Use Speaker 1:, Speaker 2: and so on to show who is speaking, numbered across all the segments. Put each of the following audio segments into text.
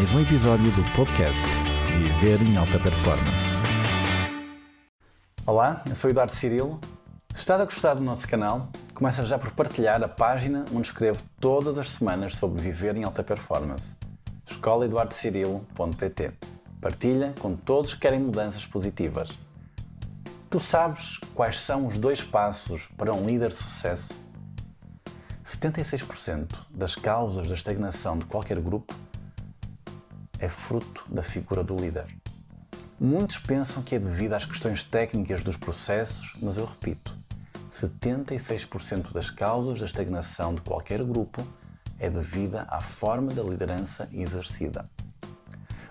Speaker 1: mais um episódio do podcast Viver em Alta Performance.
Speaker 2: Olá, eu sou Eduardo Cirilo. Se estás a gostar do nosso canal, começa já por partilhar a página onde escrevo todas as semanas sobre viver em alta performance. escolaeduardocirilo.pt Partilha com todos que querem mudanças positivas. Tu sabes quais são os dois passos para um líder de sucesso? 76% das causas da estagnação de qualquer grupo é fruto da figura do líder. Muitos pensam que é devido às questões técnicas dos processos, mas eu repito: 76% das causas da estagnação de qualquer grupo é devida à forma da liderança exercida.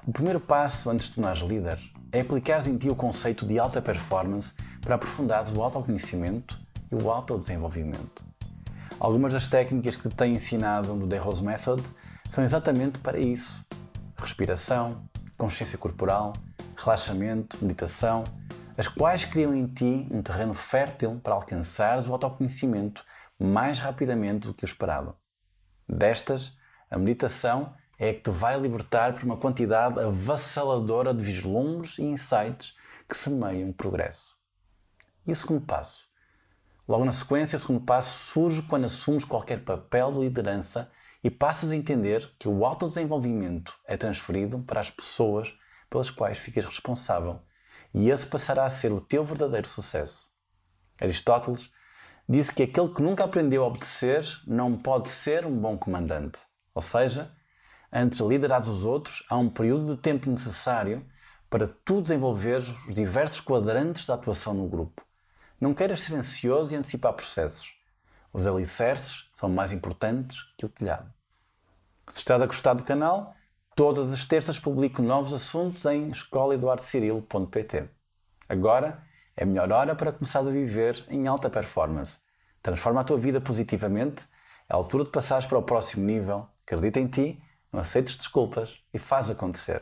Speaker 2: O primeiro passo antes de tornares líder é aplicares em ti o conceito de alta performance para aprofundares o autoconhecimento e o autodesenvolvimento. Algumas das técnicas que te tenho ensinado no The Rose Method são exatamente para isso. Respiração, consciência corporal, relaxamento, meditação, as quais criam em ti um terreno fértil para alcançares o autoconhecimento mais rapidamente do que o esperado. Destas, a meditação é a que te vai libertar por uma quantidade avassaladora de vislumbres e insights que semeiam o progresso. E o segundo passo? Logo na sequência, o segundo passo surge quando assumes qualquer papel de liderança e passas a entender que o autodesenvolvimento é transferido para as pessoas pelas quais ficas responsável e esse passará a ser o teu verdadeiro sucesso. Aristóteles disse que aquele que nunca aprendeu a obedecer não pode ser um bom comandante. Ou seja, antes de liderares os outros, há um período de tempo necessário para tu desenvolveres os diversos quadrantes da atuação no grupo. Não queiras ser ansioso e antecipar processos. Os alicerces são mais importantes que o telhado. Se estás a gostar do canal, todas as terças publico novos assuntos em escolaeduardocirilo.pt. Agora é a melhor hora para começar a viver em alta performance. Transforma a tua vida positivamente, é a altura de passares para o próximo nível. Acredita em ti, não aceites desculpas e faz acontecer.